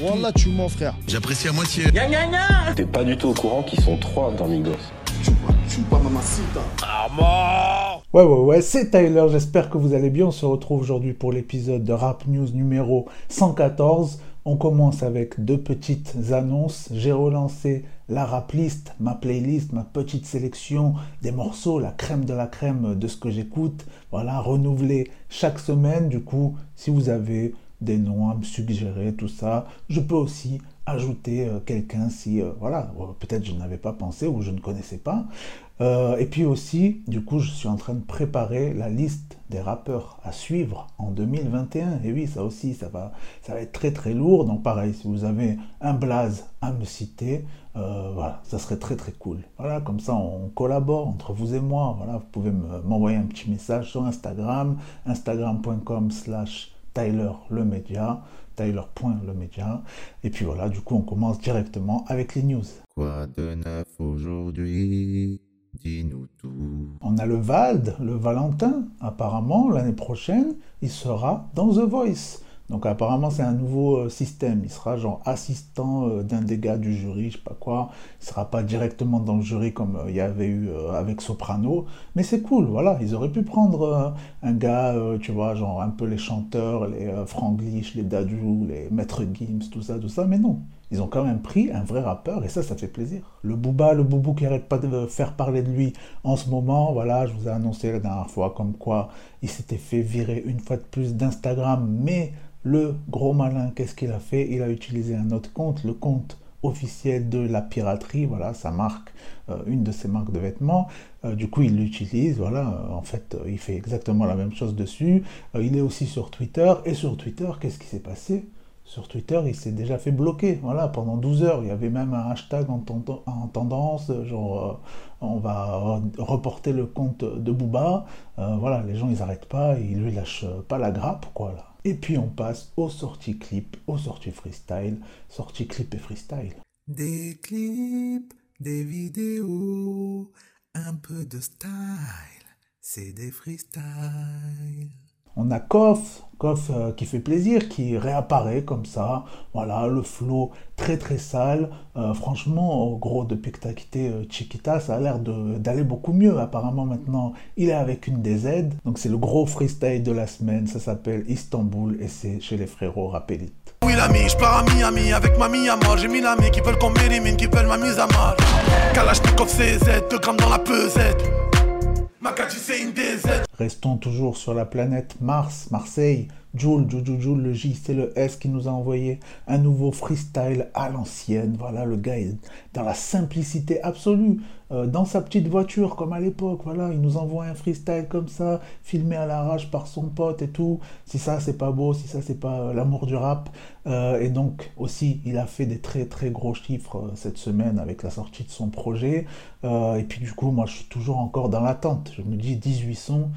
Wallah, tu mens, frère. J'apprécie à moitié. T'es pas du tout au courant qu'ils sont trois dans Migos. Ouais, ouais, ouais, c'est Tyler, j'espère que vous allez bien. On se retrouve aujourd'hui pour l'épisode de Rap News numéro 114. On commence avec deux petites annonces. J'ai relancé la rap list, ma playlist, ma petite sélection des morceaux, la crème de la crème de ce que j'écoute. Voilà, renouvelé chaque semaine. Du coup, si vous avez des noms à me suggérer, tout ça, je peux aussi ajouter euh, quelqu'un si, euh, voilà, euh, peut-être je n'avais pas pensé ou je ne connaissais pas. Et puis aussi, du coup, je suis en train de préparer la liste des rappeurs à suivre en 2021. Et oui, ça aussi, ça va, ça va être très très lourd. Donc pareil, si vous avez un blaze à me citer, ça serait très très cool. Voilà, comme ça, on collabore entre vous et moi. Voilà, vous pouvez me- m'envoyer un petit message sur Instagram, instagram.com slash Tyler le média, Tyler.lemédia. Et puis voilà, du coup, on commence directement avec les news. Quoi de neuf aujourd'hui? Dis-nous tout. On a le Vald, le Valentin. Apparemment, l'année prochaine, il sera dans The Voice. Donc apparemment, c'est un nouveau euh, système. Il sera genre assistant euh, d'un des gars du jury, je sais pas quoi. Il sera pas directement dans le jury comme euh, il y avait eu avec Soprano. Mais c'est cool, voilà. Ils auraient pu prendre un gars, tu vois, genre un peu les chanteurs, les Franglish, les Dadju, les Maître Gims, tout ça, tout ça. Mais non. Ils ont quand même pris un vrai rappeur et ça, ça fait plaisir. Le Booba, le Boubou qui arrête pas de faire parler de lui en ce moment, voilà, je vous ai annoncé la dernière fois comme quoi il s'était fait virer une fois de plus d'Instagram, mais le gros malin, qu'est-ce qu'il a fait? Il a utilisé un autre compte, le compte officiel de la piraterie, voilà, sa marque, euh, une de ses marques de vêtements. Euh, du coup, il l'utilise, voilà, euh, en fait, il fait exactement la même chose dessus. Il est aussi sur Twitter, et sur Twitter, qu'est-ce qui s'est passé? Sur Twitter, il s'est déjà fait bloquer. Voilà, pendant 12 heures, il y avait même un hashtag en, tend- en tendance, genre euh, on va re- reporter le compte de Booba. Euh, voilà, les gens ils n'arrêtent pas, ils lui lâchent pas la grappe, quoi là. Et puis on passe aux sorties clips, aux sorties freestyle, sorties clip et freestyle. Des clips, des vidéos, un peu de style, c'est des freestyles. On a Koff, Koff euh, qui fait plaisir, qui réapparaît comme ça. Voilà, le flow très très sale. Euh, franchement, au gros, depuis que tu as quitté euh, Chiquita, ça a l'air d'aller beaucoup mieux. Apparemment, maintenant, il est avec une DZ. Donc, c'est le gros freestyle de la semaine. Ça s'appelle Istanbul et c'est chez les frérots Rapélite. Oui l'ami, je pars avec. J'ai qui ma à CZ, 2 grammes dans la pesette. Restons toujours sur la planète Mars, Marseille. Joule, Joule, Joule, le J, c'est le S qui nous a envoyé un nouveau freestyle à l'ancienne. Voilà, le gars est dans la simplicité absolue, euh, dans sa petite voiture comme à l'époque. Voilà, il nous envoie un freestyle comme ça, filmé à l'arrache par son pote et tout. Si ça, c'est pas beau, si ça, c'est pas euh, l'amour du rap. Euh, et donc, aussi, il a fait des très très gros chiffres cette semaine avec la sortie de son projet. Et puis, du coup, moi, je suis toujours encore dans l'attente. Je me dis 18 sons.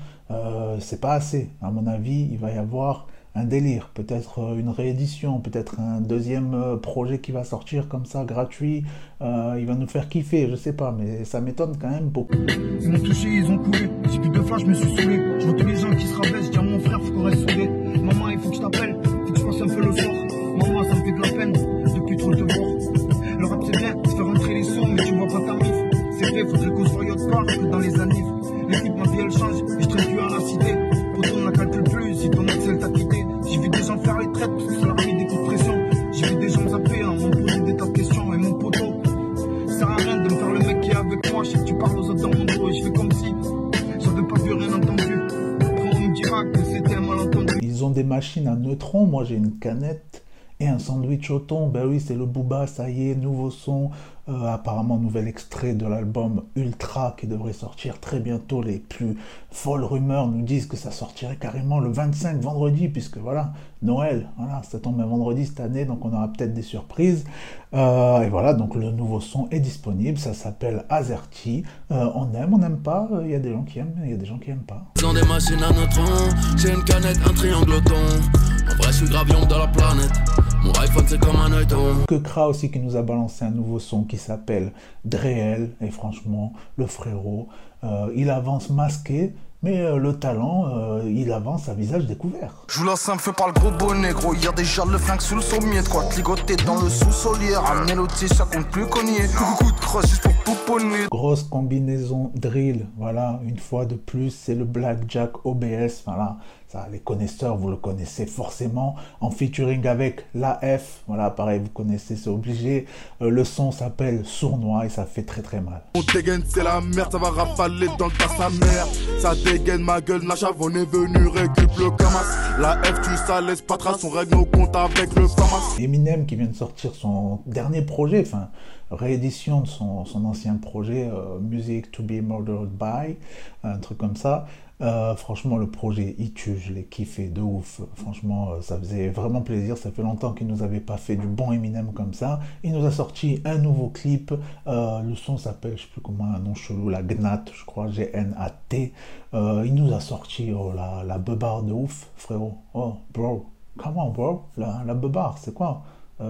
C'est pas assez. À mon avis, il va y avoir un délire, peut-être une réédition, peut-être un deuxième euh, projet qui va sortir comme ça, gratuit. Euh, il va nous faire kiffer, je sais pas, mais ça m'étonne quand même beaucoup. Ils m'ont touché, ils ont coulé. J'ai plus de flash, je me suis saoulé. Je vois tous les gens qui se rabaissent. Je dis à mon frère, faut qu'on reste soudés. Maman, il faut que je t'appelle. Faut que je passe un peu le soir. Des machines à neutrons, moi j'ai une canette et un sandwich au thon. Ben oui, c'est le Booba, ça y est, nouveau son. Euh, apparemment, nouvel extrait de l'album Ultra qui devrait sortir très bientôt. Les plus folles rumeurs nous disent que ça sortirait carrément le 25 vendredi, puisque voilà, Noël, voilà, ça tombe un vendredi cette année, donc on aura peut-être des surprises. Euh, et voilà, donc le nouveau son est disponible, ça s'appelle Azerty. Euh, on aime, on n'aime pas, il y a des gens qui aiment, il y a des gens qui aiment pas. Ont des machines à neutrons, une canette, un triangle au thon. En vrai, je suis dans la planète. Mon iPhone, c'est comme un œilleton. Que Kra aussi qui nous a balancé un nouveau son qui s'appelle Dreel. Et franchement, le frérot, euh, il avance masqué, mais euh, le talent, euh, il avance à visage découvert. Je vous lance un feu par le gros bonnet, gros. Y'a déjà le flingue sous le sommier. De quoi te ligoter dans le sous-solière. Amener l'outil, ça compte plus cogner. Coucou de crosse juste pour pouponner. Grosse combinaison drill, voilà, une fois de plus, c'est le Blackjack OBS, voilà, ça, les connaisseurs, vous le connaissez forcément, en featuring avec l'AF, voilà, pareil, vous connaissez, c'est obligé, Euh, le son s'appelle Sournois et ça fait très très mal. On dégaine, c'est la merde, ça va rafaler dans le tas sa mère. Ça dégaine ma gueule, la chavonne est venue, récup le camas. La F, tu ça laisse pas trace, on règle nos comptes avec le FAMAS. Eminem qui vient de sortir son dernier projet, enfin réédition de son, ancien projet euh, Music to be Murdered by, un truc comme ça. Euh, franchement, le projet il je l'ai kiffé de ouf. Franchement, euh, ça faisait vraiment plaisir. Ça fait longtemps qu'il nous avait pas fait du bon Eminem comme ça. Il nous a sorti un nouveau clip. Le son s'appelle, je sais plus comment, un nom chelou, la Gnat, je crois, G-N-A-T. Il nous a sorti oh, la, la de ouf, frérot. Oh, bro, comment, bro La, la c'est quoi?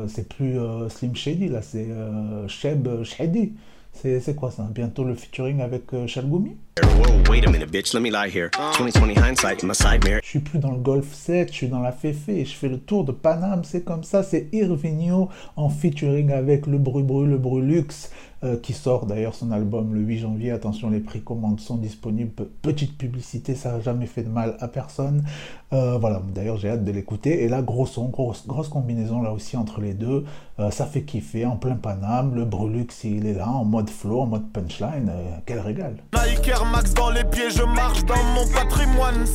C'est plus euh, Slim Shady, là, c'est euh, Sheb Shady. C'est quoi ça? Bientôt le featuring avec euh, Shalgoumi Whoa, wait a minute, bitch. Let me lie here. 2020 hindsight, my side mirror. Je suis plus dans le Golf 7, je suis dans la Féfé, je fais le tour de Paname, c'est comme ça, c'est Irvinho en featuring avec le Bru Bru, le Brulux, euh, qui sort d'ailleurs son album le 8 janvier. Attention, les précommandes sont disponibles. Pe- Petite publicité, ça n'a jamais fait de mal à personne. Euh, voilà, d'ailleurs j'ai hâte de l'écouter. Et là, gros son, grosse, grosse combinaison là aussi entre les deux. Euh, ça fait kiffer en plein Paname. Le Brulux, il est là en mode flow, en mode punchline. Euh, quel régal. Nike Max dans les pieds, je marche dans mon patrimoine.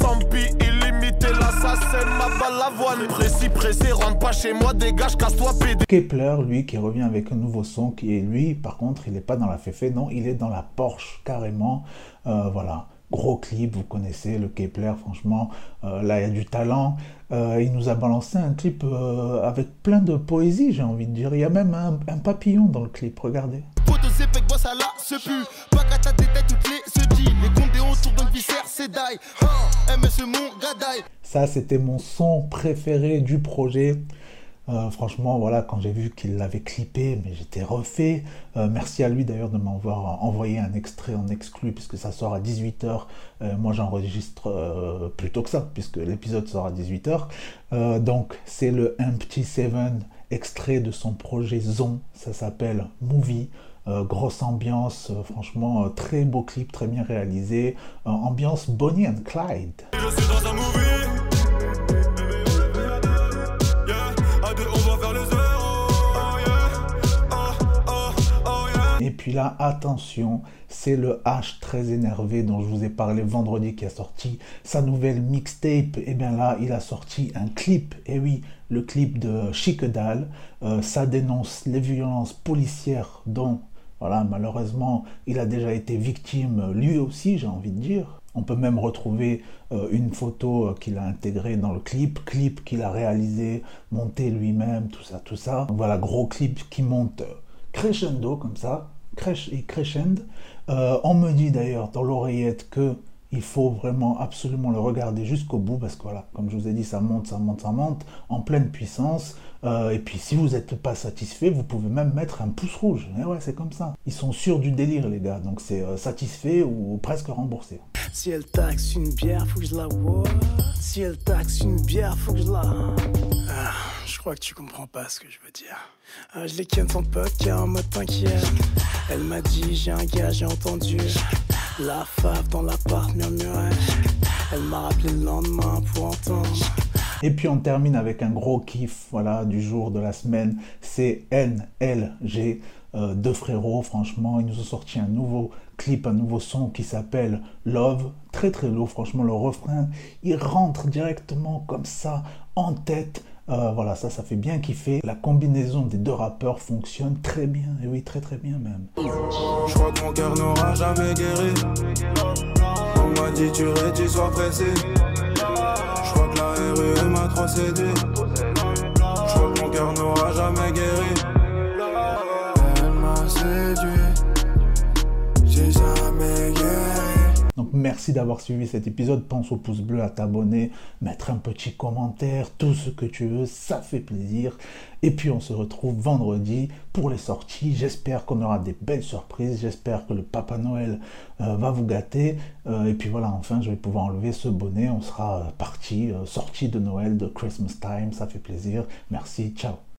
Illimité, là. Précis, rentre chez moi, dégage, casse-toi, PD. Kepler, lui, qui revient avec un nouveau son, qui est lui, par contre, il n'est pas dans la Féfé, non, il est dans la Porsche, carrément. Euh, voilà, gros clip, vous connaissez le Kepler, franchement, euh, là, il y a du talent. Euh, il nous a balancé un clip avec plein de poésie, j'ai envie de dire. Il y a même un papillon dans le clip, regardez. Ça, c'était mon son préféré du projet. Euh, franchement, voilà, quand j'ai vu qu'il l'avait clippé, mais j'étais refait. Euh, merci à lui d'ailleurs de m'avoir envoyé un extrait en exclu, puisque ça sort à 18h. Euh, moi, j'enregistre plus tôt que ça, puisque l'épisode sort à 18h. Euh, donc, c'est le Empty Seven, extrait de son projet Zon. Ça s'appelle Movie. Euh, grosse ambiance, euh, franchement, euh, très beau clip, très bien réalisé. Ambiance Bonnie and Clyde. Je suis dans un movie. Et puis là, attention, c'est le H très énervé dont je vous ai parlé vendredi qui a sorti sa nouvelle mixtape. Et bien là, il a sorti un clip. Et oui, le clip de Chiquedal. Euh, ça dénonce les violences policières dont, voilà, malheureusement, il a déjà été victime lui aussi, j'ai envie de dire. On peut même retrouver euh, une photo euh, qu'il a intégrée dans le clip, clip qu'il a réalisé, monté lui-même, tout ça, tout ça. Voilà, gros clip qui monte euh, crescendo comme ça, crescendo. On me dit d'ailleurs dans l'oreillette que il faut vraiment absolument le regarder jusqu'au bout parce que voilà, comme je vous ai dit, ça monte, ça monte, ça monte en pleine puissance. Euh, et puis si vous n'êtes pas satisfait, vous pouvez même mettre un pouce rouge. Et ouais, c'est comme ça. Ils sont sûrs du délire, les gars. Donc c'est euh, satisfait ou presque remboursé. Si elle taxe une bière, faut que je la vois. Si elle taxe une bière, faut que je la. Ah, je crois que tu comprends pas ce que je veux dire. Ah, je les ken son pote qui a un mode t'inquiète. Elle m'a dit, j'ai un gars, j'ai entendu. La dans l'appart murmurait. Elle m'a rappelé le lendemain pour entendre. Et puis on termine avec un gros kiff voilà, du jour, de la semaine. C'est NLG, euh, deux frérots. Franchement, ils nous ont sorti un nouveau clip, un nouveau son qui s'appelle Love. Très très lourd, franchement, le refrain, il rentre directement comme ça en tête. Euh, voilà, ça, ça fait bien kiffer. La combinaison des deux rappeurs fonctionne très bien, et oui, très très bien même. Je crois que mon cœur n'aura jamais guéri. On m'a dit tu tu sois pressé. Je crois que la RUE m'a trop séduit. Je crois que mon cœur n'aura jamais guéri. Merci d'avoir suivi cet épisode. Pense au pouce bleu, à t'abonner, mettre un petit commentaire, tout ce que tu veux, ça fait plaisir. Et puis on se retrouve vendredi pour les sorties. J'espère qu'on aura des belles surprises. J'espère que le Papa Noël euh, va vous gâter. Euh, et puis voilà, enfin, je vais pouvoir enlever ce bonnet. On sera parti, sorti de Noël, de Christmas time. Ça fait plaisir. Merci. Ciao.